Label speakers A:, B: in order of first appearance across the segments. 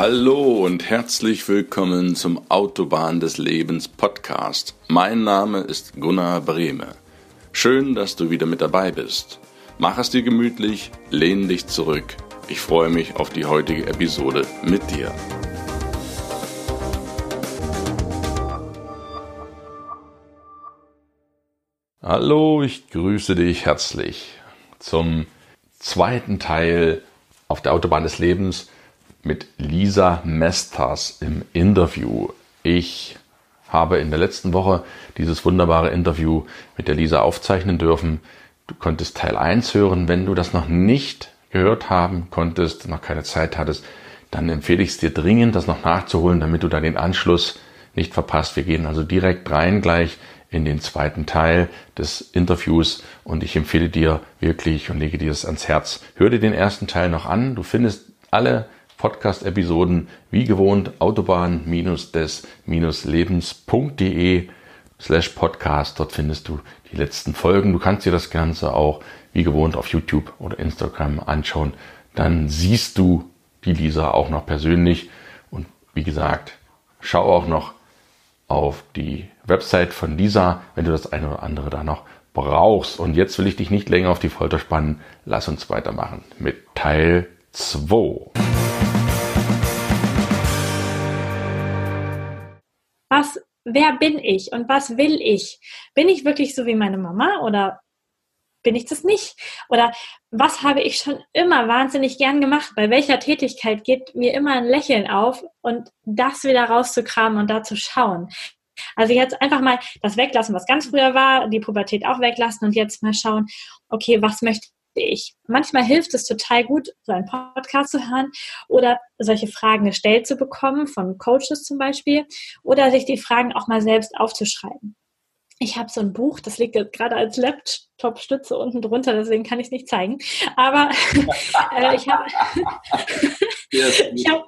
A: Hallo und herzlich willkommen zum Autobahn des Lebens Podcast. Mein Name ist Gunnar Brehme. Schön, dass du wieder mit dabei bist. Mach es dir gemütlich, lehn dich zurück. Ich freue mich auf die heutige Episode mit dir. Hallo, ich grüße dich herzlich zum zweiten Teil auf der Autobahn des Lebens mit Lisa Mestas im Interview. Ich habe in der letzten Woche dieses wunderbare Interview mit der Lisa aufzeichnen dürfen. Du konntest Teil 1 hören. Wenn du das noch nicht gehört haben konntest, noch keine Zeit hattest, dann empfehle ich es dir dringend, das noch nachzuholen, damit du da den Anschluss nicht verpasst. Wir gehen also direkt rein gleich in den zweiten Teil des Interviews und ich empfehle dir wirklich und lege dir das ans Herz. Hör dir den ersten Teil noch an. Du findest alle Podcast-Episoden wie gewohnt autobahn-des-lebens.de slash podcast. Dort findest du die letzten Folgen. Du kannst dir das Ganze auch wie gewohnt auf YouTube oder Instagram anschauen. Dann siehst du die Lisa auch noch persönlich. Und wie gesagt, schau auch noch auf die Website von Lisa, wenn du das eine oder andere da noch brauchst. Und jetzt will ich dich nicht länger auf die Folter spannen. Lass uns weitermachen mit Teil 2.
B: was, wer bin ich und was will ich? Bin ich wirklich so wie meine Mama oder bin ich das nicht? Oder was habe ich schon immer wahnsinnig gern gemacht? Bei welcher Tätigkeit geht mir immer ein Lächeln auf und das wieder rauszukramen und da zu schauen? Also jetzt einfach mal das weglassen, was ganz früher war, die Pubertät auch weglassen und jetzt mal schauen, okay, was möchte ich. Manchmal hilft es total gut, so einen Podcast zu hören oder solche Fragen gestellt zu bekommen, von Coaches zum Beispiel, oder sich die Fragen auch mal selbst aufzuschreiben. Ich habe so ein Buch, das liegt jetzt gerade als Laptop-Stütze unten drunter, deswegen kann ich es nicht zeigen. Aber äh, ich habe. ich hab,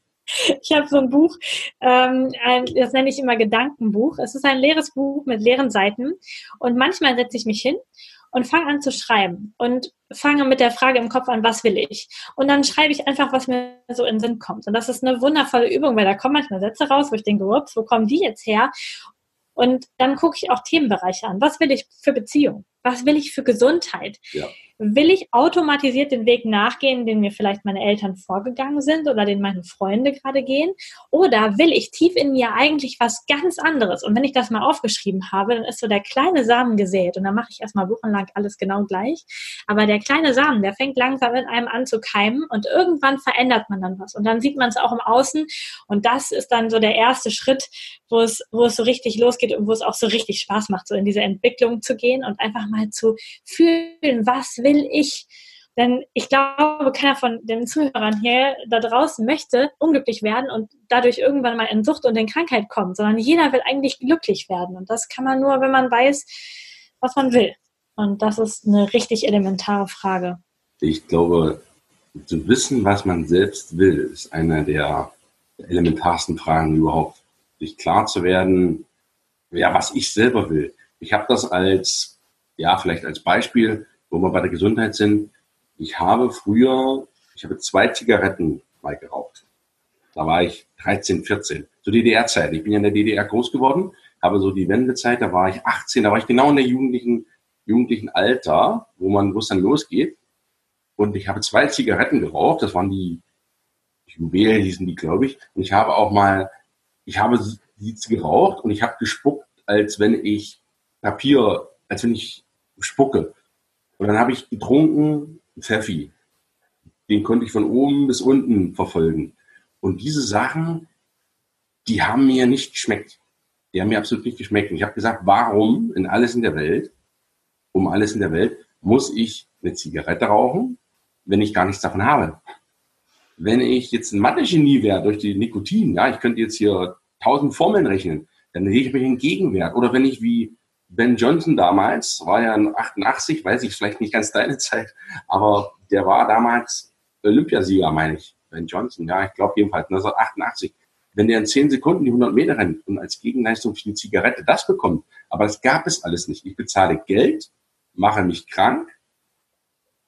B: ich habe so ein Buch, ähm, ein, das nenne ich immer Gedankenbuch. Es ist ein leeres Buch mit leeren Seiten und manchmal setze ich mich hin und fange an zu schreiben und fange mit der Frage im Kopf an, was will ich? Und dann schreibe ich einfach, was mir so in den Sinn kommt. Und das ist eine wundervolle Übung, weil da kommen manchmal Sätze raus, wo ich denke, ups, wo kommen die jetzt her? Und dann gucke ich auch Themenbereiche an. Was will ich für Beziehung? Was will ich für Gesundheit? Ja will ich automatisiert den Weg nachgehen, den mir vielleicht meine Eltern vorgegangen sind oder den meine Freunde gerade gehen? Oder will ich tief in mir eigentlich was ganz anderes? Und wenn ich das mal aufgeschrieben habe, dann ist so der kleine Samen gesät und dann mache ich erstmal wochenlang alles genau gleich. Aber der kleine Samen, der fängt langsam in einem an zu keimen und irgendwann verändert man dann was. Und dann sieht man es auch im Außen und das ist dann so der erste Schritt, wo es, wo es so richtig losgeht und wo es auch so richtig Spaß macht, so in diese Entwicklung zu gehen und einfach mal zu fühlen, was will ich? Denn ich glaube, keiner von den Zuhörern hier da draußen möchte unglücklich werden und dadurch irgendwann mal in Sucht und in Krankheit kommen, sondern jeder will eigentlich glücklich werden. Und das kann man nur, wenn man weiß, was man will. Und das ist eine richtig elementare Frage.
C: Ich glaube, zu wissen, was man selbst will, ist einer der elementarsten Fragen überhaupt. Sich klar zu werden, ja, was ich selber will. Ich habe das als, ja, vielleicht als Beispiel wo wir bei der Gesundheit sind, ich habe früher, ich habe zwei Zigaretten mal geraucht. Da war ich 13, 14, zur DDR-Zeit. Ich bin ja in der DDR groß geworden, habe so die Wendezeit, da war ich 18, da war ich genau in der jugendlichen, jugendlichen Alter, wo man, wo es dann losgeht. Und ich habe zwei Zigaretten geraucht, das waren die Juwelen, hießen die, glaube ich. Und ich habe auch mal, ich habe sie geraucht und ich habe gespuckt, als wenn ich Papier, als wenn ich spucke. Und dann habe ich getrunken Pfeffi. Den konnte ich von oben bis unten verfolgen. Und diese Sachen, die haben mir nicht geschmeckt. Die haben mir absolut nicht geschmeckt. Und ich habe gesagt, warum in alles in der Welt, um alles in der Welt, muss ich eine Zigarette rauchen, wenn ich gar nichts davon habe? Wenn ich jetzt ein Mathe-Genie wäre durch die Nikotin, ja, ich könnte jetzt hier tausend Formeln rechnen, dann hätte ich mir den Gegenwert. Oder wenn ich wie Ben Johnson damals, war ja 88, weiß ich, vielleicht nicht ganz deine Zeit, aber der war damals Olympiasieger, meine ich. Ben Johnson, ja, ich glaube jedenfalls 1988. Wenn der in 10 Sekunden die 100 Meter rennt und als Gegenleistung für die Zigarette das bekommt, aber das gab es alles nicht. Ich bezahle Geld, mache mich krank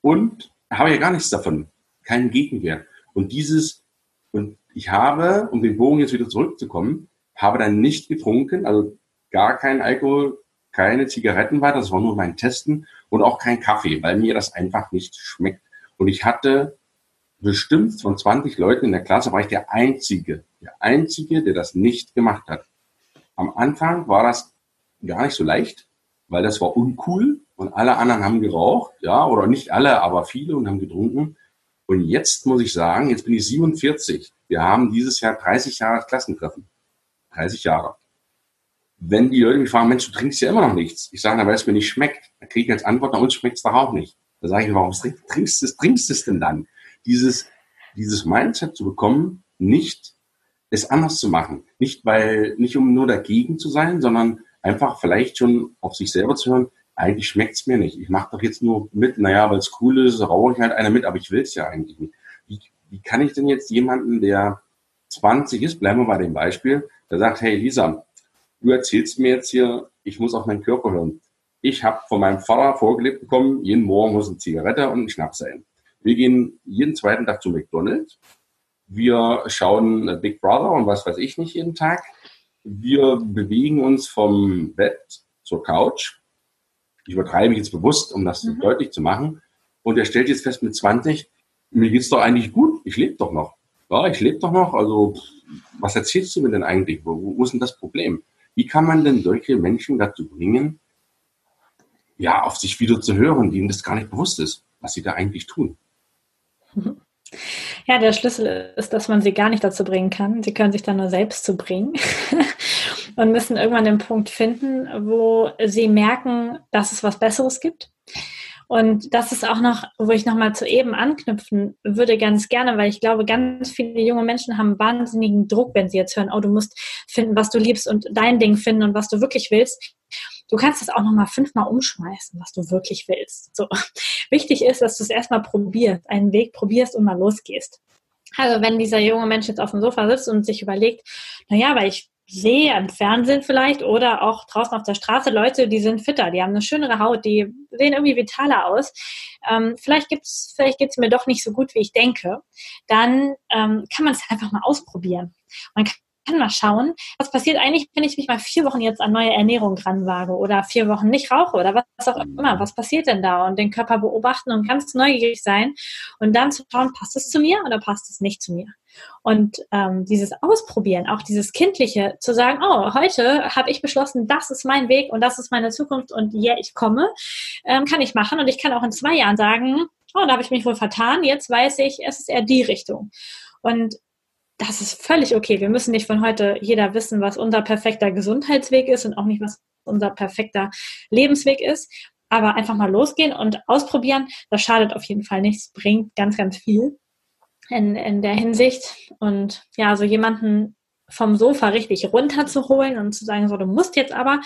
C: und habe ja gar nichts davon. keinen Gegenwert. Und dieses, und ich habe, um den Bogen jetzt wieder zurückzukommen, habe dann nicht getrunken, also gar keinen Alkohol, keine Zigaretten weiter, das war nur mein Testen und auch kein Kaffee, weil mir das einfach nicht schmeckt. Und ich hatte bestimmt von 20 Leuten in der Klasse war ich der Einzige, der Einzige, der das nicht gemacht hat. Am Anfang war das gar nicht so leicht, weil das war uncool und alle anderen haben geraucht, ja, oder nicht alle, aber viele und haben getrunken. Und jetzt muss ich sagen, jetzt bin ich 47. Wir haben dieses Jahr 30 Jahre Klassentreffen. 30 Jahre. Wenn die Leute mich fragen, Mensch, du trinkst ja immer noch nichts. Ich sage, na, weil es mir nicht schmeckt. Da kriege ich als Antwort, na uns schmeckt es doch auch nicht. Da sage ich, warum trinkst du es, trinkst es denn dann? Dieses, dieses Mindset zu bekommen, nicht es anders zu machen. Nicht weil, nicht um nur dagegen zu sein, sondern einfach vielleicht schon auf sich selber zu hören, eigentlich schmeckt's mir nicht. Ich mache doch jetzt nur mit, naja, weil es cool ist, rauche ich halt einer mit, aber ich will's ja eigentlich nicht. Wie, wie kann ich denn jetzt jemanden, der 20 ist, bleiben wir bei dem Beispiel, der sagt, hey Lisa, du erzählst mir jetzt hier, ich muss auf meinen Körper hören. Ich habe von meinem Vater vorgelebt bekommen, jeden Morgen muss eine Zigarette und ein Schnaps sein. Wir gehen jeden zweiten Tag zu McDonald's. Wir schauen Big Brother und was weiß ich nicht jeden Tag. Wir bewegen uns vom Bett zur Couch. Ich übertreibe jetzt bewusst, um das mhm. deutlich zu machen. Und er stellt jetzt fest mit 20, mir geht's doch eigentlich gut. Ich lebe doch noch. Ja, ich lebe doch noch. Also, was erzählst du mir denn eigentlich? Wo, wo ist denn das Problem? Wie kann man denn solche Menschen dazu bringen, ja, auf sich wieder zu hören, denen das gar nicht bewusst ist, was sie da eigentlich tun?
B: Ja, der Schlüssel ist, dass man sie gar nicht dazu bringen kann. Sie können sich dann nur selbst zu bringen und müssen irgendwann den Punkt finden, wo sie merken, dass es was Besseres gibt. Und das ist auch noch, wo ich nochmal zu eben anknüpfen würde, ganz gerne, weil ich glaube, ganz viele junge Menschen haben wahnsinnigen Druck, wenn sie jetzt hören, oh, du musst finden, was du liebst und dein Ding finden und was du wirklich willst. Du kannst es auch nochmal fünfmal umschmeißen, was du wirklich willst. So. Wichtig ist, dass du es erstmal probierst, einen Weg probierst und mal losgehst. Also wenn dieser junge Mensch jetzt auf dem Sofa sitzt und sich überlegt, naja, weil ich sehe im Fernsehen vielleicht oder auch draußen auf der Straße Leute, die sind fitter, die haben eine schönere Haut, die sehen irgendwie vitaler aus. Ähm, vielleicht gibt's, vielleicht geht's mir doch nicht so gut, wie ich denke. Dann ähm, kann man es einfach mal ausprobieren. Man kann kann mal schauen, was passiert eigentlich, wenn ich mich mal vier Wochen jetzt an neue Ernährung ranwage oder vier Wochen nicht rauche oder was auch immer. Was passiert denn da? Und den Körper beobachten und ganz neugierig sein und dann zu schauen, passt es zu mir oder passt es nicht zu mir? Und ähm, dieses Ausprobieren, auch dieses Kindliche, zu sagen, oh, heute habe ich beschlossen, das ist mein Weg und das ist meine Zukunft und ja, yeah, ich komme, ähm, kann ich machen. Und ich kann auch in zwei Jahren sagen, oh, da habe ich mich wohl vertan, jetzt weiß ich, es ist eher die Richtung. Und das ist völlig okay. Wir müssen nicht von heute jeder wissen, was unser perfekter Gesundheitsweg ist und auch nicht, was unser perfekter Lebensweg ist. Aber einfach mal losgehen und ausprobieren, das schadet auf jeden Fall nichts, bringt ganz, ganz viel in, in der Hinsicht. Und ja, so jemanden vom Sofa richtig runterzuholen und zu sagen, so, du musst jetzt aber,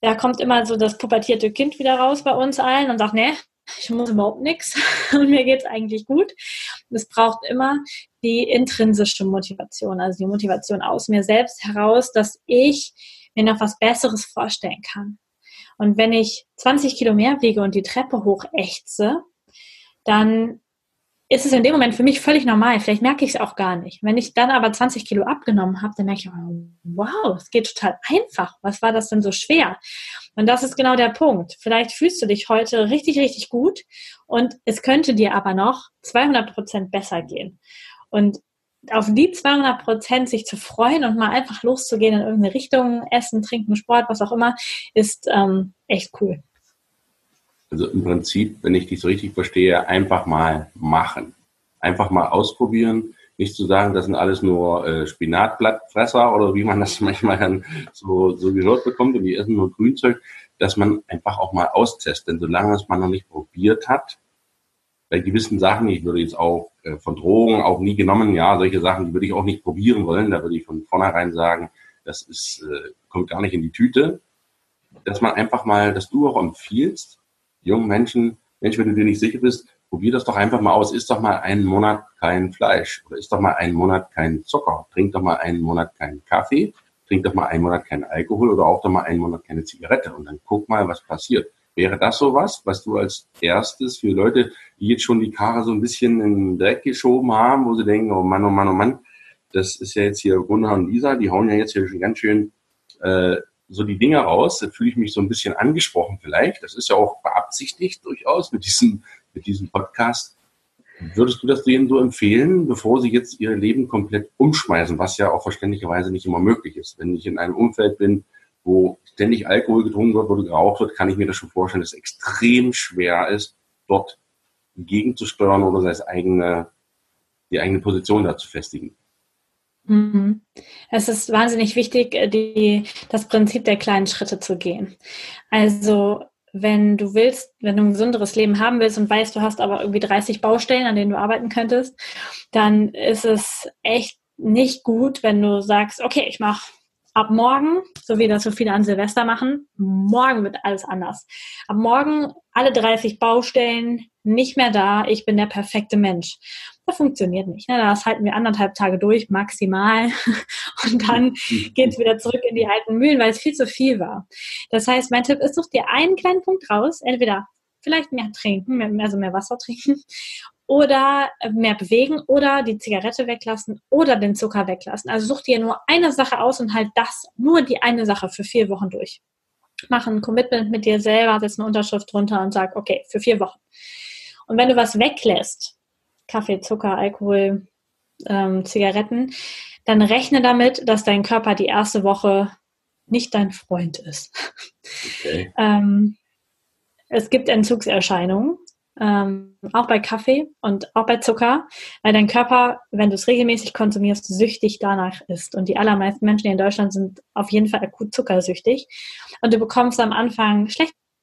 B: da kommt immer so das pubertierte Kind wieder raus bei uns allen und sagt, nee, ich muss überhaupt nichts und mir geht's eigentlich gut. Es braucht immer die intrinsische Motivation, also die Motivation aus mir selbst heraus, dass ich mir noch was Besseres vorstellen kann. Und wenn ich 20 Kilo mehr wiege und die Treppe hoch ächze, dann ist es in dem Moment für mich völlig normal. Vielleicht merke ich es auch gar nicht. Wenn ich dann aber 20 Kilo abgenommen habe, dann merke ich, wow, es geht total einfach. Was war das denn so schwer? Und das ist genau der Punkt. Vielleicht fühlst du dich heute richtig, richtig gut und es könnte dir aber noch 200 Prozent besser gehen. Und auf die 200 Prozent sich zu freuen und mal einfach loszugehen in irgendeine Richtung, Essen, Trinken, Sport, was auch immer, ist ähm, echt cool.
C: Also im Prinzip, wenn ich dich so richtig verstehe, einfach mal machen. Einfach mal ausprobieren. Nicht zu sagen, das sind alles nur äh, Spinatblattfresser oder wie man das manchmal dann so, so gehört bekommt und die essen nur Grünzeug, dass man einfach auch mal austestet. Denn solange es man noch nicht probiert hat, bei gewissen Sachen, ich würde jetzt auch äh, von Drogen auch nie genommen, ja, solche Sachen, die würde ich auch nicht probieren wollen. Da würde ich von vornherein sagen, das ist, äh, kommt gar nicht in die Tüte. Dass man einfach mal, dass du auch empfiehlst, jungen Menschen, Mensch, wenn du dir nicht sicher bist, probier das doch einfach mal aus. Isst doch mal einen Monat kein Fleisch oder isst doch mal einen Monat kein Zucker. Trink doch mal einen Monat keinen Kaffee. Trink doch mal einen Monat keinen Alkohol oder auch doch mal einen Monat keine Zigarette. Und dann guck mal, was passiert. Wäre das sowas, was du als erstes für Leute, die jetzt schon die Karre so ein bisschen in den Dreck geschoben haben, wo sie denken, oh Mann, oh Mann, oh Mann, das ist ja jetzt hier Gunnar und Lisa, die hauen ja jetzt hier schon ganz schön äh, so die Dinge raus. Da fühle ich mich so ein bisschen angesprochen vielleicht. Das ist ja auch beabsichtigt durchaus mit diesem, mit diesem Podcast. Würdest du das denen so empfehlen, bevor sie jetzt ihr Leben komplett umschmeißen, was ja auch verständlicherweise nicht immer möglich ist? Wenn ich in einem Umfeld bin, wo ständig Alkohol getrunken wird, wo geraucht wird, kann ich mir das schon vorstellen, dass es extrem schwer ist, dort gegenzusteuern oder seine eigene, die eigene Position da zu festigen.
B: Mhm. Es ist wahnsinnig wichtig, äh, die, das Prinzip der kleinen Schritte zu gehen. Also wenn du willst, wenn du ein gesunderes Leben haben willst und weißt, du hast aber irgendwie 30 Baustellen, an denen du arbeiten könntest, dann ist es echt nicht gut, wenn du sagst, okay, ich mache ab morgen, so wie das so viele an Silvester machen, morgen wird alles anders. Ab morgen alle 30 Baustellen nicht mehr da, ich bin der perfekte Mensch. Das funktioniert nicht. Ne? Das halten wir anderthalb Tage durch, maximal. Und dann geht es wieder zurück in die alten Mühlen, weil es viel zu viel war. Das heißt, mein Tipp ist, such dir einen kleinen Punkt raus, entweder vielleicht mehr trinken, mehr, also mehr Wasser trinken oder mehr bewegen oder die Zigarette weglassen oder den Zucker weglassen. Also such dir nur eine Sache aus und halt das, nur die eine Sache für vier Wochen durch. Mach ein Commitment mit dir selber, setz eine Unterschrift drunter und sag, okay, für vier Wochen. Und wenn du was weglässt, Kaffee, Zucker, Alkohol, ähm, Zigaretten, dann rechne damit, dass dein Körper die erste Woche nicht dein Freund ist. Okay. ähm, es gibt Entzugserscheinungen, ähm, auch bei Kaffee und auch bei Zucker, weil dein Körper, wenn du es regelmäßig konsumierst, süchtig danach ist. Und die allermeisten Menschen in Deutschland sind auf jeden Fall akut zuckersüchtig. Und du bekommst am Anfang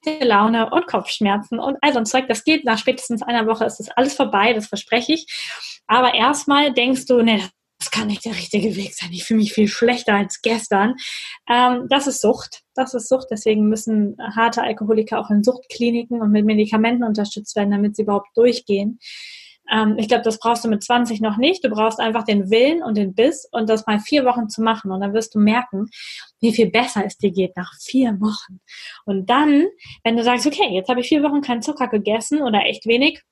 B: schlecht Laune und Kopfschmerzen und all so ein Zeug. Das geht nach spätestens einer Woche, ist das alles vorbei, das verspreche ich. Aber erstmal denkst du, nee, das kann nicht der richtige Weg sein. Ich fühle mich viel schlechter als gestern. Ähm, das ist Sucht. Das ist Sucht. Deswegen müssen harte Alkoholiker auch in Suchtkliniken und mit Medikamenten unterstützt werden, damit sie überhaupt durchgehen. Ähm, ich glaube, das brauchst du mit 20 noch nicht. Du brauchst einfach den Willen und den Biss und das mal vier Wochen zu machen. Und dann wirst du merken, wie viel besser es dir geht nach vier Wochen. Und dann, wenn du sagst, okay, jetzt habe ich vier Wochen keinen Zucker gegessen oder echt wenig,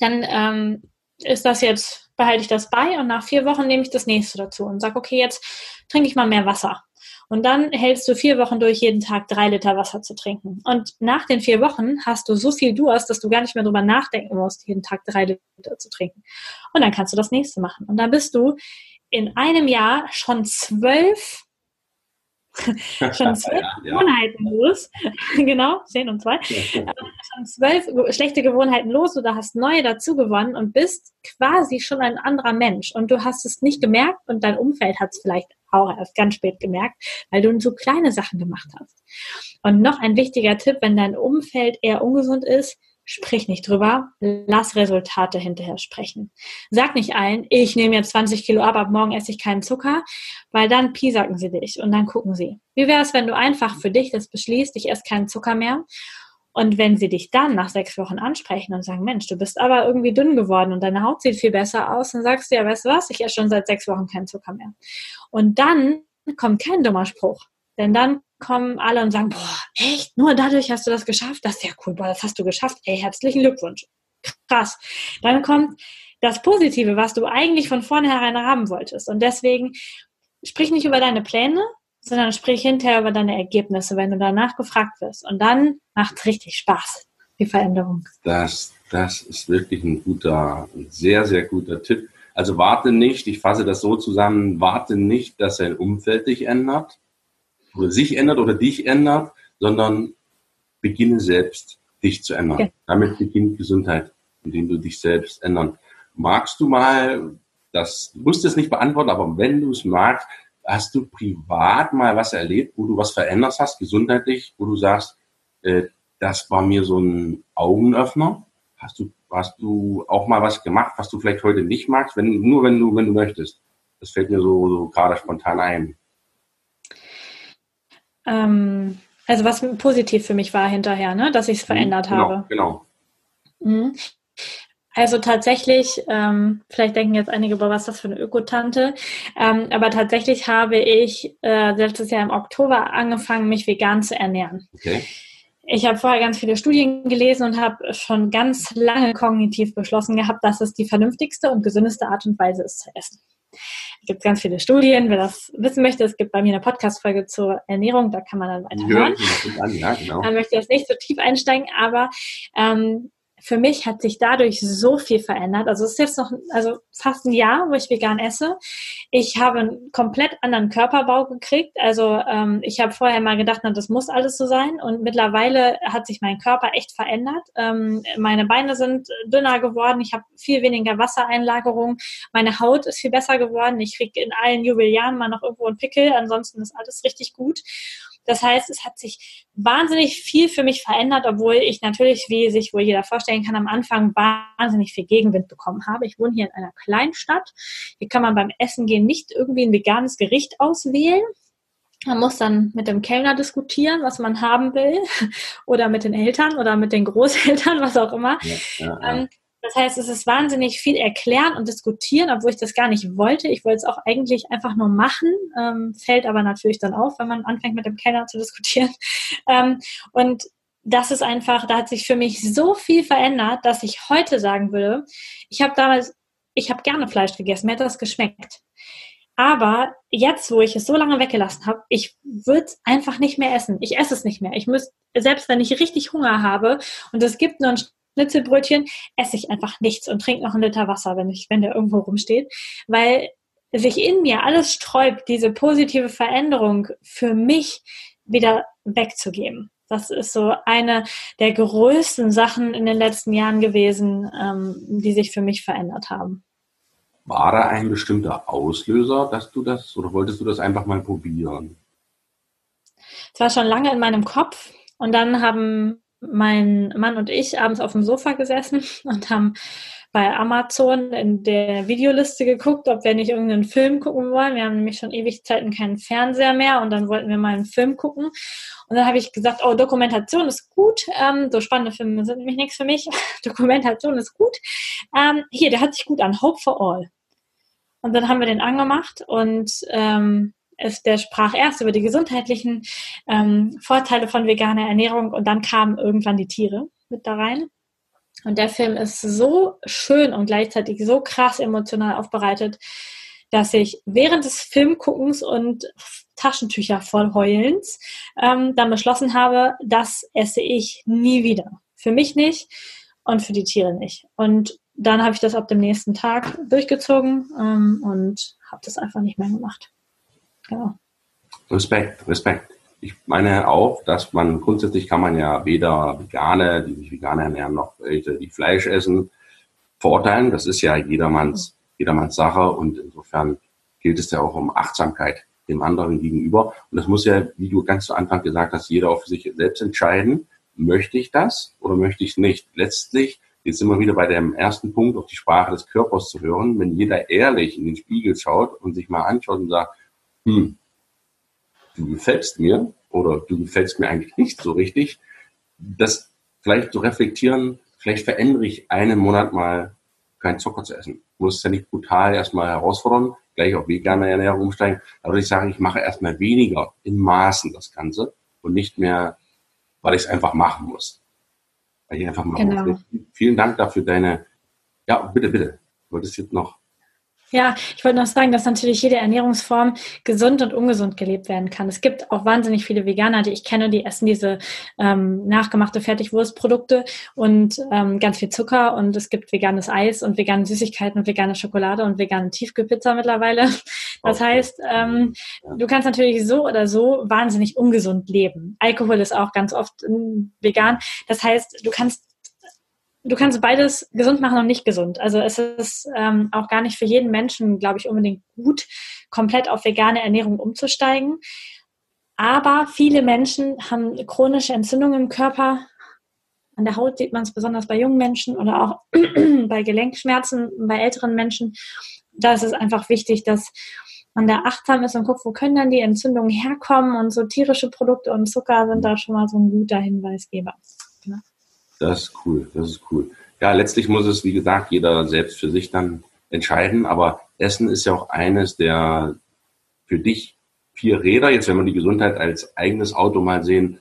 B: dann ähm, ist das jetzt, behalte ich das bei und nach vier Wochen nehme ich das nächste dazu und sage, okay, jetzt trinke ich mal mehr Wasser. Und dann hältst du vier Wochen durch, jeden Tag drei Liter Wasser zu trinken. Und nach den vier Wochen hast du so viel Durst, dass du gar nicht mehr drüber nachdenken musst, jeden Tag drei Liter zu trinken. Und dann kannst du das nächste machen. Und dann bist du in einem Jahr schon zwölf schon zwölf ja, Gewohnheiten los. genau, zehn und zwei. schon zwölf schlechte Gewohnheiten los oder hast neue dazu gewonnen und bist quasi schon ein anderer Mensch. Und du hast es nicht gemerkt und dein Umfeld hat es vielleicht auch erst ganz spät gemerkt, weil du so kleine Sachen gemacht hast. Und noch ein wichtiger Tipp, wenn dein Umfeld eher ungesund ist, sprich nicht drüber, lass Resultate hinterher sprechen. Sag nicht allen, ich nehme jetzt 20 Kilo ab, ab morgen esse ich keinen Zucker, weil dann piesacken sie dich und dann gucken sie. Wie wäre es, wenn du einfach für dich das beschließt, ich esse keinen Zucker mehr und wenn sie dich dann nach sechs Wochen ansprechen und sagen, Mensch, du bist aber irgendwie dünn geworden und deine Haut sieht viel besser aus, dann sagst du ja, weißt du was, ich esse schon seit sechs Wochen keinen Zucker mehr. Und dann kommt kein dummer Spruch. Denn dann kommen alle und sagen, boah, echt, nur dadurch hast du das geschafft? Das ist ja cool, boah, das hast du geschafft. Ey, herzlichen Glückwunsch. Krass. Dann kommt das Positive, was du eigentlich von vornherein haben wolltest. Und deswegen sprich nicht über deine Pläne, sondern sprich hinterher über deine Ergebnisse, wenn du danach gefragt wirst. Und dann macht es richtig Spaß, die Veränderung.
C: Das, das ist wirklich ein guter, sehr, sehr guter Tipp. Also warte nicht, ich fasse das so zusammen, warte nicht, dass dein Umfeld dich ändert oder sich ändert oder dich ändert, sondern beginne selbst dich zu ändern. Ja. Damit beginnt Gesundheit, indem du dich selbst ändern. Magst du mal, das du musst es nicht beantworten, aber wenn du es magst, Hast du privat mal was erlebt, wo du was verändert hast, gesundheitlich, wo du sagst, äh, das war mir so ein Augenöffner? Hast du, hast du auch mal was gemacht, was du vielleicht heute nicht magst, wenn, nur wenn du, wenn du möchtest? Das fällt mir so, so gerade spontan ein.
B: Ähm, also was positiv für mich war hinterher, ne? dass ich es mhm, verändert
C: genau,
B: habe.
C: Genau.
B: Mhm. Also tatsächlich, ähm, vielleicht denken jetzt einige, boah, was ist das für eine Ökotante? Ähm, aber tatsächlich habe ich äh, letztes Jahr im Oktober angefangen, mich vegan zu ernähren. Okay. ich habe vorher ganz viele Studien gelesen und habe schon ganz lange kognitiv beschlossen gehabt, dass es die vernünftigste und gesündeste Art und Weise ist zu essen. Es gibt ganz viele Studien, wer das wissen möchte. Es gibt bei mir eine Podcast-Folge zur Ernährung, da kann man dann weiter hören. Ja, ja, genau. Dann möchte ich jetzt nicht so tief einsteigen, aber ähm, für mich hat sich dadurch so viel verändert. Also es ist jetzt noch also fast ein Jahr, wo ich vegan esse. Ich habe einen komplett anderen Körperbau gekriegt. Also ähm, ich habe vorher mal gedacht, na, das muss alles so sein. Und mittlerweile hat sich mein Körper echt verändert. Ähm, meine Beine sind dünner geworden. Ich habe viel weniger Wassereinlagerung. Meine Haut ist viel besser geworden. Ich kriege in allen Jubeljahren mal noch irgendwo einen Pickel. Ansonsten ist alles richtig gut. Das heißt, es hat sich wahnsinnig viel für mich verändert, obwohl ich natürlich, wie sich wohl jeder vorstellen kann, am Anfang wahnsinnig viel Gegenwind bekommen habe. Ich wohne hier in einer Kleinstadt. Hier kann man beim Essen gehen nicht irgendwie ein veganes Gericht auswählen. Man muss dann mit dem Kellner diskutieren, was man haben will, oder mit den Eltern oder mit den Großeltern, was auch immer. Ja, ja, ja. Das heißt, es ist wahnsinnig viel erklären und diskutieren, obwohl ich das gar nicht wollte. Ich wollte es auch eigentlich einfach nur machen, ähm, fällt aber natürlich dann auf, wenn man anfängt mit dem Kellner zu diskutieren. Ähm, und das ist einfach, da hat sich für mich so viel verändert, dass ich heute sagen würde, ich habe damals, ich habe gerne Fleisch gegessen, mir hat das geschmeckt. Aber jetzt, wo ich es so lange weggelassen habe, ich würde es einfach nicht mehr essen. Ich esse es nicht mehr. Ich muss, selbst wenn ich richtig Hunger habe und es gibt nur ein Schnitzelbrötchen, esse ich einfach nichts und trinke noch einen Liter Wasser, wenn, ich, wenn der irgendwo rumsteht, weil sich in mir alles sträubt, diese positive Veränderung für mich wieder wegzugeben. Das ist so eine der größten Sachen in den letzten Jahren gewesen, ähm, die sich für mich verändert haben.
C: War da ein bestimmter Auslöser, dass du das oder wolltest du das einfach mal probieren?
B: Es war schon lange in meinem Kopf und dann haben mein Mann und ich abends auf dem Sofa gesessen und haben bei Amazon in der Videoliste geguckt, ob wir nicht irgendeinen Film gucken wollen. Wir haben nämlich schon ewig Zeiten keinen Fernseher mehr und dann wollten wir mal einen Film gucken. Und dann habe ich gesagt, oh, Dokumentation ist gut. Ähm, so spannende Filme sind nämlich nichts für mich. Dokumentation ist gut. Ähm, hier, der hat sich gut an. Hope for All. Und dann haben wir den angemacht und ähm, es, der sprach erst über die gesundheitlichen ähm, Vorteile von veganer Ernährung und dann kamen irgendwann die Tiere mit da rein. Und der Film ist so schön und gleichzeitig so krass emotional aufbereitet, dass ich während des Filmguckens und Taschentücher voll Heulens ähm, dann beschlossen habe, das esse ich nie wieder. Für mich nicht und für die Tiere nicht. Und dann habe ich das ab dem nächsten Tag durchgezogen ähm, und habe das einfach nicht mehr gemacht.
C: Genau. Respekt, Respekt. Ich meine auch, dass man grundsätzlich kann man ja weder Vegane, die sich vegan ernähren, noch welche, die Fleisch essen, verurteilen. Das ist ja jedermanns, jedermanns Sache und insofern gilt es ja auch um Achtsamkeit dem anderen gegenüber. Und das muss ja, wie du ganz zu Anfang gesagt hast, jeder auf sich selbst entscheiden. Möchte ich das oder möchte ich es nicht? Letztlich, jetzt sind wir wieder bei dem ersten Punkt, auf die Sprache des Körpers zu hören. Wenn jeder ehrlich in den Spiegel schaut und sich mal anschaut und sagt, hm, du gefällst mir oder du gefällst mir eigentlich nicht so richtig, das vielleicht zu reflektieren, vielleicht verändere ich einen Monat mal keinen Zucker zu essen. Ich muss ja nicht brutal erstmal herausfordern, gleich auf vegane Ernährung umsteigen, aber ich sage, ich mache erstmal weniger in Maßen das Ganze und nicht mehr, weil ich es einfach machen muss. Weil ich einfach machen genau. muss. Vielen Dank dafür deine, ja, bitte, bitte. Du wolltest jetzt noch
B: ja, ich wollte noch sagen, dass natürlich jede Ernährungsform gesund und ungesund gelebt werden kann. Es gibt auch wahnsinnig viele Veganer, die ich kenne, die essen diese ähm, nachgemachte Fertigwurstprodukte und ähm, ganz viel Zucker und es gibt veganes Eis und vegane Süßigkeiten und vegane Schokolade und vegane Tiefkühlpizza mittlerweile. Das heißt, ähm, du kannst natürlich so oder so wahnsinnig ungesund leben. Alkohol ist auch ganz oft ähm, vegan. Das heißt, du kannst du kannst beides gesund machen und nicht gesund. Also es ist ähm, auch gar nicht für jeden Menschen, glaube ich, unbedingt gut, komplett auf vegane Ernährung umzusteigen. Aber viele Menschen haben chronische Entzündungen im Körper. An der Haut sieht man es besonders bei jungen Menschen oder auch bei Gelenkschmerzen bei älteren Menschen. Da ist es einfach wichtig, dass man da achtsam ist und guckt, wo können dann die Entzündungen herkommen. Und so tierische Produkte und Zucker sind da schon mal so ein guter Hinweisgeber.
C: Das ist cool, das ist cool. Ja, letztlich muss es, wie gesagt, jeder selbst für sich dann entscheiden, aber Essen ist ja auch eines der für dich vier Räder, jetzt wenn wir die Gesundheit als eigenes Auto mal sehen,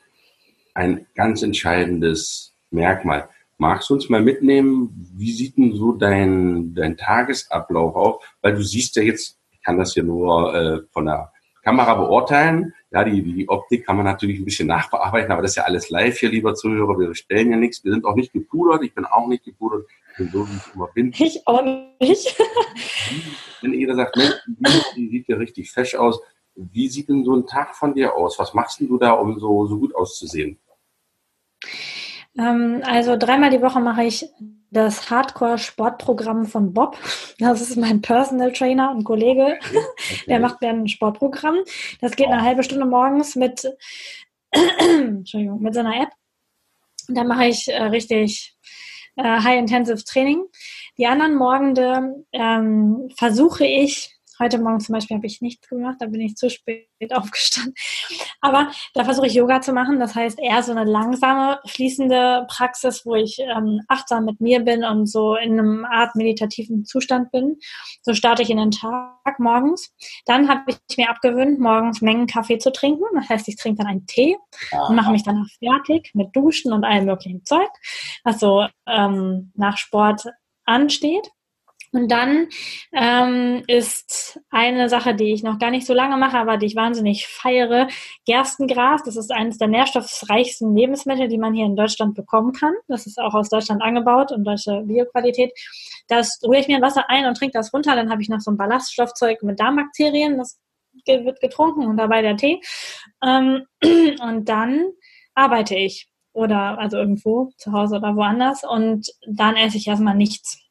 C: ein ganz entscheidendes Merkmal. Magst du uns mal mitnehmen, wie sieht denn so dein, dein Tagesablauf aus? Weil du siehst ja jetzt, ich kann das hier nur äh, von der Kamera beurteilen. Ja, die, die Optik kann man natürlich ein bisschen nachbearbeiten, aber das ist ja alles live hier, lieber Zuhörer. Wir stellen ja nichts. Wir sind auch nicht gepudert. Ich bin auch nicht gepudert. Ich bin so, wie ich immer bin.
B: Ich auch nicht.
C: Wenn jeder sagt, Mensch, die sieht ja richtig fesch aus. Wie sieht denn so ein Tag von dir aus? Was machst denn du da, um so, so gut auszusehen?
B: Ähm, also dreimal die Woche mache ich das Hardcore-Sportprogramm von Bob. Das ist mein Personal Trainer und Kollege. Okay. Der macht mir ein Sportprogramm. Das geht eine halbe Stunde morgens mit, Entschuldigung, mit seiner App. Und dann mache ich äh, richtig äh, High-Intensive Training. Die anderen Morgende ähm, versuche ich Heute Morgen zum Beispiel habe ich nichts gemacht, da bin ich zu spät aufgestanden. Aber da versuche ich Yoga zu machen. Das heißt eher so eine langsame, fließende Praxis, wo ich ähm, achtsam mit mir bin und so in einem Art meditativen Zustand bin. So starte ich in den Tag morgens. Dann habe ich mir abgewöhnt, morgens Mengen Kaffee zu trinken. Das heißt, ich trinke dann einen Tee und mache mich danach fertig mit Duschen und allem möglichen Zeug, was so ähm, nach Sport ansteht. Und dann ähm, ist eine Sache, die ich noch gar nicht so lange mache, aber die ich wahnsinnig feiere, Gerstengras. Das ist eines der nährstoffreichsten Lebensmittel, die man hier in Deutschland bekommen kann. Das ist auch aus Deutschland angebaut und deutsche Bioqualität. Das rühre ich mir in Wasser ein und trinke das runter. Dann habe ich noch so ein Ballaststoffzeug mit Darmbakterien. Das wird getrunken und dabei der Tee. Ähm, und dann arbeite ich oder also irgendwo zu Hause oder woanders und dann esse ich erstmal nichts.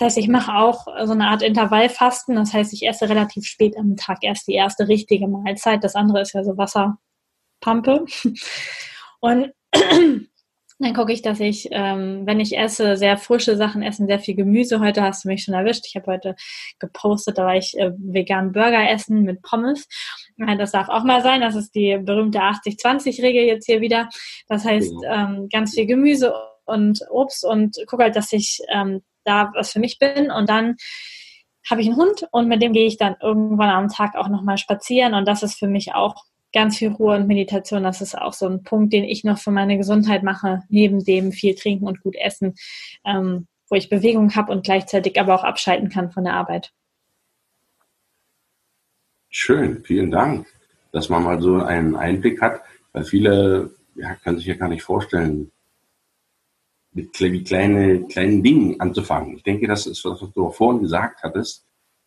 B: Das heißt, ich mache auch so eine Art Intervallfasten. Das heißt, ich esse relativ spät am Tag erst die erste richtige Mahlzeit. Das andere ist ja so Wasserpampe. Und dann gucke ich, dass ich, ähm, wenn ich esse, sehr frische Sachen essen, sehr viel Gemüse. Heute hast du mich schon erwischt. Ich habe heute gepostet, da war ich äh, vegan Burger essen mit Pommes. Das darf auch mal sein. Das ist die berühmte 80-20-Regel jetzt hier wieder. Das heißt, ähm, ganz viel Gemüse und Obst und gucke halt, dass ich ähm, da was für mich bin und dann habe ich einen Hund und mit dem gehe ich dann irgendwann am Tag auch nochmal spazieren und das ist für mich auch ganz viel Ruhe und Meditation. Das ist auch so ein Punkt, den ich noch für meine Gesundheit mache, neben dem viel trinken und gut essen, ähm, wo ich Bewegung habe und gleichzeitig aber auch abschalten kann von der Arbeit.
C: Schön, vielen Dank, dass man mal so einen Einblick hat, weil viele ja, können sich ja gar nicht vorstellen, mit kleine, kleinen Dingen anzufangen. Ich denke, das ist, was du vorhin gesagt hattest.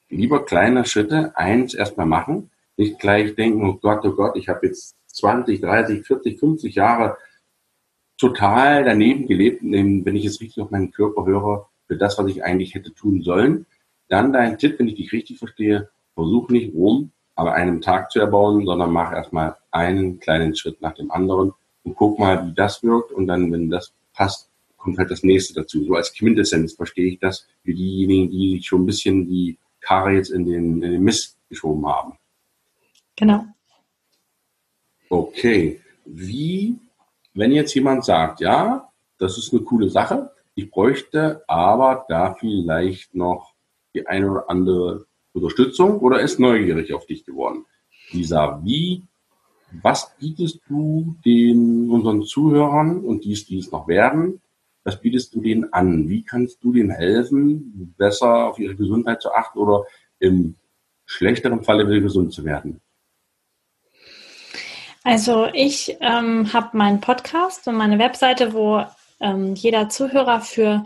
C: Lieber kleine Schritte, eins erstmal machen, nicht gleich denken, oh Gott, oh Gott, ich habe jetzt 20, 30, 40, 50 Jahre total daneben gelebt, wenn ich jetzt richtig auf meinen Körper höre, für das, was ich eigentlich hätte tun sollen. Dann dein Tipp, wenn ich dich richtig verstehe, versuch nicht Rom aber einem Tag zu erbauen, sondern mach erstmal einen kleinen Schritt nach dem anderen und guck mal, wie das wirkt. Und dann, wenn das passt, kommt halt das nächste dazu. So als Quintessenz verstehe ich das für diejenigen, die schon ein bisschen die Karre jetzt in den, in den Mist geschoben haben.
B: Genau.
C: Okay. Wie, wenn jetzt jemand sagt, ja, das ist eine coole Sache, ich bräuchte aber da vielleicht noch die eine oder andere Unterstützung oder ist neugierig auf dich geworden. Lisa, wie, was bietest du den unseren Zuhörern und dies, die es noch werden, was bietest du denen an? Wie kannst du denen helfen, besser auf ihre Gesundheit zu achten oder im schlechteren Falle wieder gesund zu werden?
B: Also ich ähm, habe meinen Podcast und meine Webseite, wo ähm, jeder Zuhörer für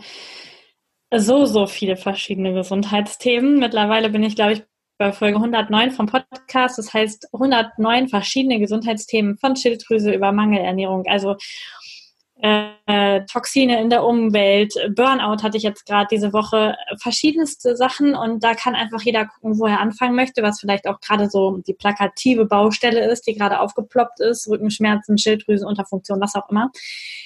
B: so, so viele verschiedene Gesundheitsthemen. Mittlerweile bin ich, glaube ich, bei Folge 109 vom Podcast. Das heißt 109 verschiedene Gesundheitsthemen von Schilddrüse über Mangelernährung. Also äh, Toxine in der Umwelt, Burnout hatte ich jetzt gerade diese Woche, verschiedenste Sachen und da kann einfach jeder gucken, wo er anfangen möchte, was vielleicht auch gerade so die plakative Baustelle ist, die gerade aufgeploppt ist, Rückenschmerzen, Schilddrüsenunterfunktion, was auch immer.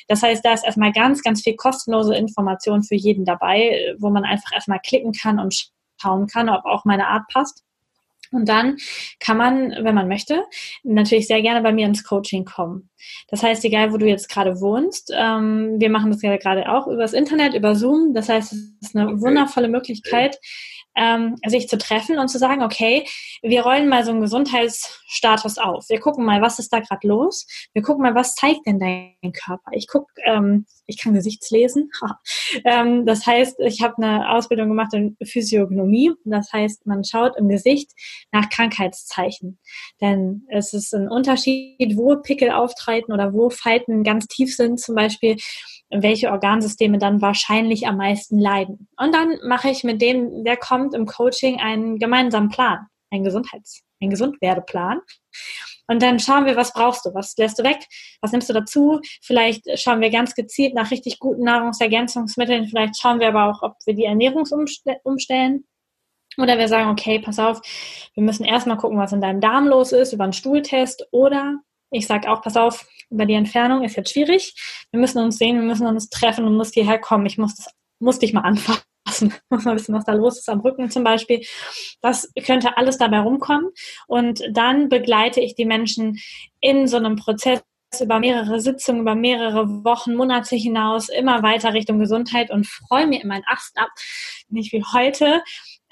B: Das heißt, da ist erstmal ganz, ganz viel kostenlose Information für jeden dabei, wo man einfach erstmal klicken kann und schauen kann, ob auch meine Art passt. Und dann kann man, wenn man möchte, natürlich sehr gerne bei mir ins Coaching kommen. Das heißt, egal wo du jetzt gerade wohnst, ähm, wir machen das ja gerade auch übers Internet, über Zoom. Das heißt, es ist eine okay. wundervolle Möglichkeit, ähm, sich zu treffen und zu sagen, okay, wir rollen mal so einen Gesundheitsstatus auf. Wir gucken mal, was ist da gerade los. Wir gucken mal, was zeigt denn dein Körper. Ich gucke, ähm, ich kann Gesichtslesen. ähm, das heißt, ich habe eine Ausbildung gemacht in Physiognomie. Das heißt, man schaut im Gesicht nach Krankheitszeichen. Denn es ist ein Unterschied, wo Pickel auftreten oder wo Falten ganz tief sind zum Beispiel welche Organsysteme dann wahrscheinlich am meisten leiden. Und dann mache ich mit dem, der kommt im Coaching, einen gemeinsamen Plan, einen Gesundheits-, einen Gesundwerdeplan. Und dann schauen wir, was brauchst du, was lässt du weg, was nimmst du dazu. Vielleicht schauen wir ganz gezielt nach richtig guten Nahrungsergänzungsmitteln. Vielleicht schauen wir aber auch, ob wir die Ernährung umstellen. Oder wir sagen, okay, pass auf, wir müssen erstmal gucken, was in deinem Darm los ist, über einen Stuhltest. Oder ich sage auch, pass auf, über die Entfernung ist jetzt schwierig. Wir müssen uns sehen, wir müssen uns treffen und musst hierher kommen. Ich muss, das, muss dich mal anfassen. muss mal wissen, was da los ist am Rücken zum Beispiel. Das könnte alles dabei rumkommen. Und dann begleite ich die Menschen in so einem Prozess über mehrere Sitzungen, über mehrere Wochen, Monate hinaus, immer weiter Richtung Gesundheit und freue mir immer ein Ast ab, nicht wie heute,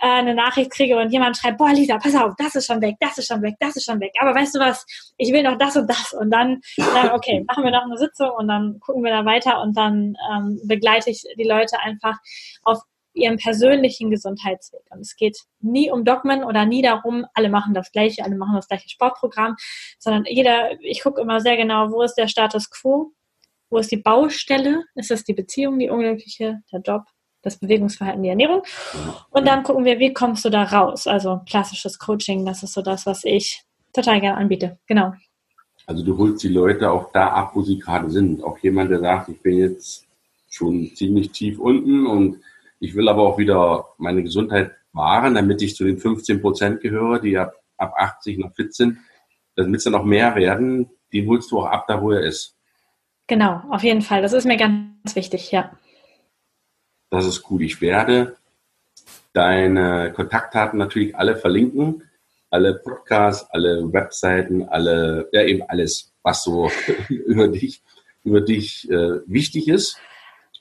B: äh, eine Nachricht kriege und jemand schreibt, boah, Lisa, pass auf, das ist schon weg, das ist schon weg, das ist schon weg. Aber weißt du was, ich will noch das und das. Und dann sagen, okay, machen wir noch eine Sitzung und dann gucken wir da weiter und dann ähm, begleite ich die Leute einfach auf ihrem persönlichen Gesundheitsweg. Und es geht nie um Dogmen oder nie darum, alle machen das gleiche, alle machen das gleiche Sportprogramm, sondern jeder, ich gucke immer sehr genau, wo ist der Status quo, wo ist die Baustelle, ist das die Beziehung, die unglückliche, der Job, das Bewegungsverhalten, die Ernährung. Und dann gucken wir, wie kommst du da raus? Also klassisches Coaching, das ist so das, was ich total gerne anbiete. Genau.
C: Also du holst die Leute auch da ab, wo sie gerade sind. Auch jemand, der sagt, ich bin jetzt schon ziemlich tief unten und ich will aber auch wieder meine Gesundheit wahren, damit ich zu den 15 Prozent gehöre, die ab, ab 80 noch fit sind. Damit es dann noch mehr werden, die holst du auch ab, da wo er ist.
B: Genau, auf jeden Fall. Das ist mir ganz wichtig, ja.
C: Das ist gut. Ich werde deine Kontaktdaten natürlich alle verlinken. Alle Podcasts, alle Webseiten, alle, ja eben alles, was so über dich, über dich äh, wichtig ist.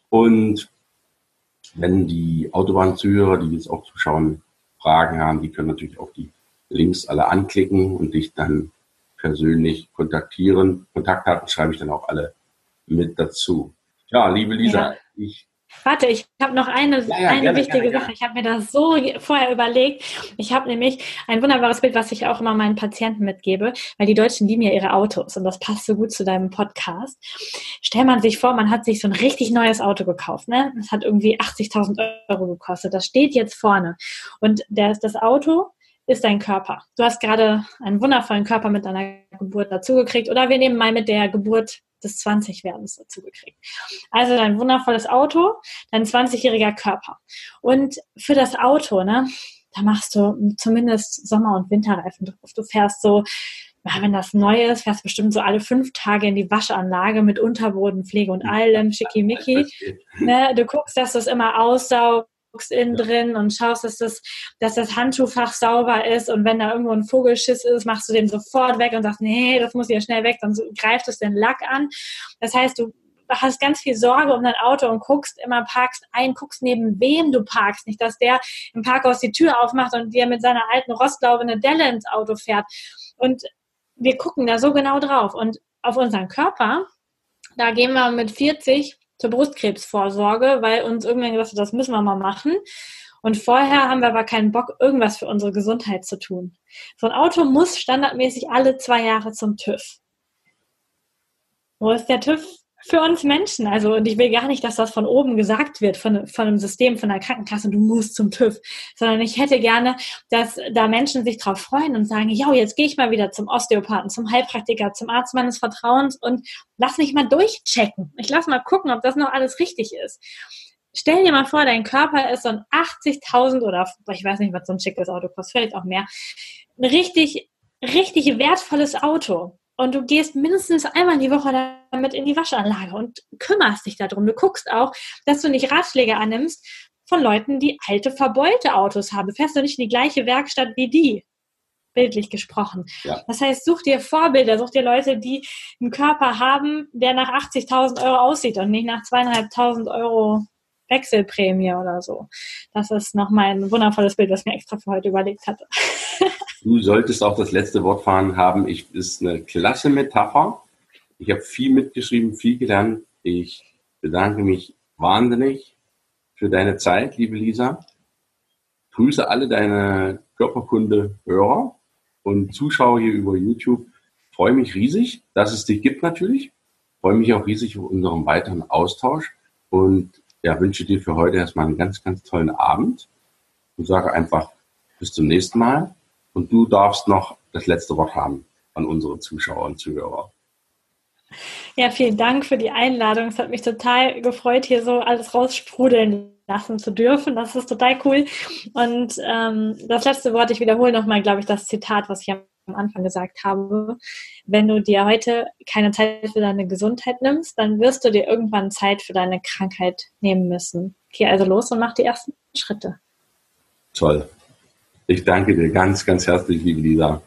C: Und wenn die Autobahnzuhörer, die jetzt auch zuschauen, Fragen haben, die können natürlich auch die Links alle anklicken und dich dann persönlich kontaktieren. Kontaktdaten schreibe ich dann auch alle mit dazu. Ja, liebe Lisa, ja. ich
B: Warte, ich habe noch eine, ja, ja, eine gerne, wichtige gerne, Sache. Ich habe mir das so vorher überlegt. Ich habe nämlich ein wunderbares Bild, was ich auch immer meinen Patienten mitgebe, weil die Deutschen lieben ja ihre Autos und das passt so gut zu deinem Podcast. Stell man sich vor, man hat sich so ein richtig neues Auto gekauft. Ne? Das hat irgendwie 80.000 Euro gekostet. Das steht jetzt vorne. Und das, das Auto ist dein Körper. Du hast gerade einen wundervollen Körper mit deiner Geburt dazugekriegt. Oder wir nehmen mal mit der Geburt des 20-Werdens dazu gekriegt. Also dein wundervolles Auto, dein 20-jähriger Körper. Und für das Auto, ne, da machst du zumindest Sommer- und Winterreifen drauf. Du fährst so, wenn das neu ist, fährst du bestimmt so alle fünf Tage in die Waschanlage mit Unterbodenpflege und allem schickimicki. Ne, du guckst, dass das immer aussaugt guckst innen drin und schaust, dass das, dass das Handschuhfach sauber ist und wenn da irgendwo ein Vogelschiss ist, machst du den sofort weg und sagst, nee, das muss ja schnell weg, dann greift es den Lack an. Das heißt, du hast ganz viel Sorge um dein Auto und guckst immer, parkst ein, guckst neben wem du parkst. Nicht, dass der im Parkhaus die Tür aufmacht und dir mit seiner alten Rostlaube eine Delle ins Auto fährt. Und wir gucken da so genau drauf. Und auf unseren Körper, da gehen wir mit 40 zur Brustkrebsvorsorge, weil uns irgendwann gesagt hat, das müssen wir mal machen. Und vorher haben wir aber keinen Bock, irgendwas für unsere Gesundheit zu tun. So ein Auto muss standardmäßig alle zwei Jahre zum TÜV. Wo ist der TÜV für uns Menschen. Also, und ich will gar nicht, dass das von oben gesagt wird, von, von einem System, von der Krankenkasse, du musst zum TÜV, sondern ich hätte gerne, dass da Menschen sich drauf freuen und sagen, ja, jetzt gehe ich mal wieder zum Osteopathen, zum Heilpraktiker, zum Arzt meines Vertrauens und lass mich mal durchchecken. Ich lass mal gucken, ob das noch alles richtig ist. Stell dir mal vor, dein Körper ist so ein 80.000 oder ich weiß nicht, was so ein schickes Auto kostet, vielleicht auch mehr. Ein richtig, richtig wertvolles Auto und du gehst mindestens einmal in die Woche damit in die Waschanlage und kümmerst dich darum. Du guckst auch, dass du nicht Ratschläge annimmst von Leuten, die alte, verbeulte Autos haben. Du fährst du nicht in die gleiche Werkstatt wie die, bildlich gesprochen. Ja. Das heißt, such dir Vorbilder, such dir Leute, die einen Körper haben, der nach 80.000 Euro aussieht und nicht nach zweieinhalbtausend Euro Wechselprämie oder so. Das ist nochmal ein wundervolles Bild, ich mir extra für heute überlegt hatte.
C: Du solltest auch das letzte Wort fahren haben. Ich ist eine klasse Metapher. Ich habe viel mitgeschrieben, viel gelernt. Ich bedanke mich wahnsinnig für deine Zeit, liebe Lisa. Grüße alle deine Körperkunde-Hörer und Zuschauer hier über YouTube. Freue mich riesig, dass es dich gibt natürlich. Freue mich auch riesig über unseren weiteren Austausch und ja, wünsche dir für heute erstmal einen ganz, ganz tollen Abend und sage einfach bis zum nächsten Mal. Und du darfst noch das letzte Wort haben an unsere Zuschauer und Zuhörer.
B: Ja, vielen Dank für die Einladung. Es hat mich total gefreut, hier so alles raussprudeln lassen zu dürfen. Das ist total cool. Und ähm, das letzte Wort, ich wiederhole nochmal, glaube ich, das Zitat, was ich am Anfang gesagt habe. Wenn du dir heute keine Zeit für deine Gesundheit nimmst, dann wirst du dir irgendwann Zeit für deine Krankheit nehmen müssen. Geh also los und mach die ersten Schritte.
C: Toll. Ich danke dir ganz, ganz herzlich, liebe Lisa.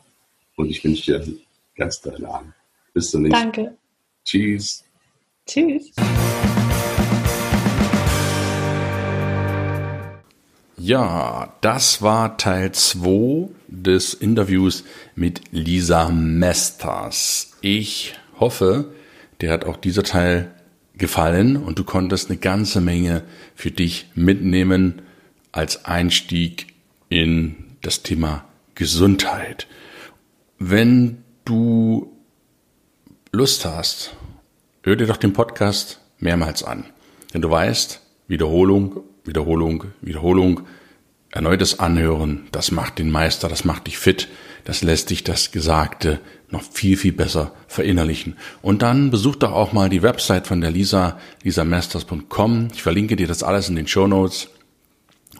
C: Und ich wünsche dir einen ganz tollen Abend. Bis zum nächsten
B: Mal. Danke.
C: Tschüss.
B: Tschüss.
A: Ja, das war Teil 2 des Interviews mit Lisa Mesters. Ich hoffe, dir hat auch dieser Teil gefallen und du konntest eine ganze Menge für dich mitnehmen als Einstieg in das Thema Gesundheit. Wenn du Lust hast, hör dir doch den Podcast mehrmals an. Denn du weißt, Wiederholung, Wiederholung, Wiederholung, erneutes Anhören, das macht den Meister, das macht dich fit, das lässt dich das Gesagte noch viel, viel besser verinnerlichen. Und dann besuch doch auch mal die Website von der Lisa, lisamasters.com. Ich verlinke dir das alles in den Show Notes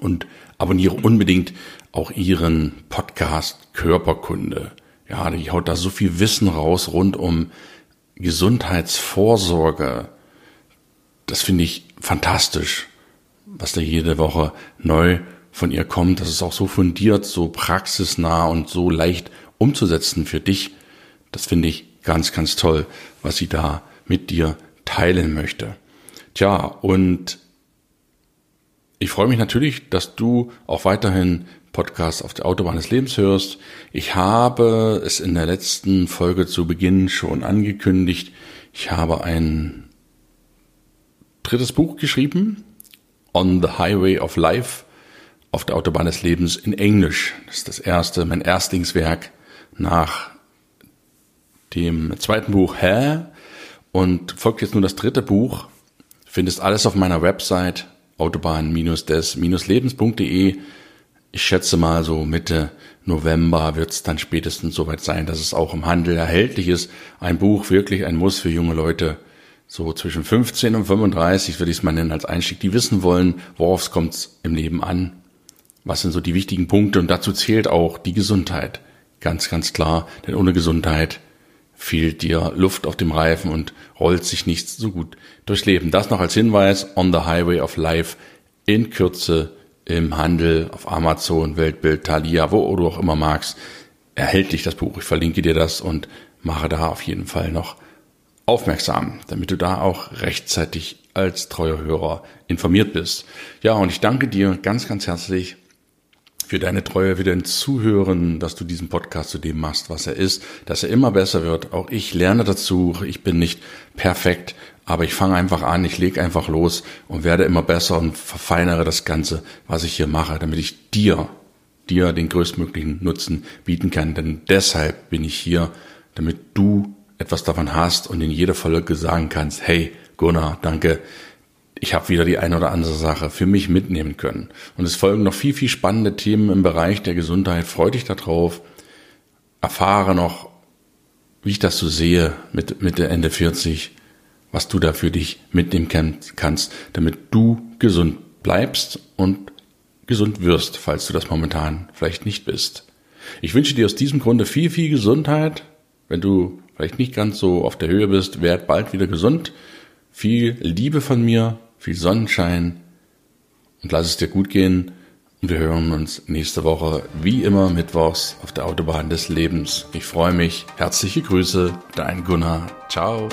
A: und abonniere unbedingt auch ihren Podcast Körperkunde. Ja, die haut da so viel Wissen raus rund um Gesundheitsvorsorge, das finde ich fantastisch, was da jede Woche neu von ihr kommt. Das ist auch so fundiert, so praxisnah und so leicht umzusetzen für dich. Das finde ich ganz, ganz toll, was sie da mit dir teilen möchte. Tja, und ich freue mich natürlich, dass du auch weiterhin Podcast auf der Autobahn des Lebens hörst. Ich habe es in der letzten Folge zu Beginn schon angekündigt. Ich habe ein drittes Buch geschrieben, On the Highway of Life, auf der Autobahn des Lebens in Englisch. Das ist das erste, mein Erstlingswerk nach dem zweiten Buch Hä? Und folgt jetzt nur das dritte Buch. Findest alles auf meiner Website autobahn-des-lebens.de ich schätze mal so Mitte November wird es dann spätestens soweit sein, dass es auch im Handel erhältlich ist. Ein Buch, wirklich ein Muss für junge Leute, so zwischen 15 und 35 würde ich es mal nennen als Einstieg, die wissen wollen, worauf es kommt im Leben an. Was sind so die wichtigen Punkte? Und dazu zählt auch die Gesundheit. Ganz, ganz klar, denn ohne Gesundheit fehlt dir Luft auf dem Reifen und rollt sich nichts so gut durchs Leben. Das noch als Hinweis on the Highway of Life in Kürze im Handel, auf Amazon, Weltbild, Thalia, wo du auch immer magst, erhält dich das Buch. Ich verlinke dir das und mache da auf jeden Fall noch aufmerksam, damit du da auch rechtzeitig als treuer Hörer informiert bist. Ja, und ich danke dir ganz, ganz herzlich für deine Treue, für dein Zuhören, dass du diesen Podcast zu dem machst, was er ist, dass er immer besser wird. Auch ich lerne dazu. Ich bin nicht perfekt, aber ich fange einfach an, ich lege einfach los und werde immer besser und verfeinere das Ganze, was ich hier mache, damit ich dir, dir den größtmöglichen Nutzen bieten kann. Denn deshalb bin ich hier, damit du etwas davon hast und in jeder Folge sagen kannst, hey Gunnar, danke, ich habe wieder die eine oder andere Sache für mich mitnehmen können. Und es folgen noch viel, viel spannende Themen im Bereich der Gesundheit. Freu dich darauf. Erfahre noch, wie ich das so sehe mit, mit der Ende 40, was du da für dich mitnehmen kannst, damit du gesund bleibst und gesund wirst, falls du das momentan vielleicht nicht bist. Ich wünsche dir aus diesem Grunde viel, viel Gesundheit. Wenn du vielleicht nicht ganz so auf der Höhe bist, werd bald wieder gesund. Viel Liebe von mir viel Sonnenschein und lass es dir gut gehen. Und wir hören uns nächste Woche wie immer mittwochs auf der Autobahn des Lebens. Ich freue mich. Herzliche Grüße, dein Gunnar. Ciao.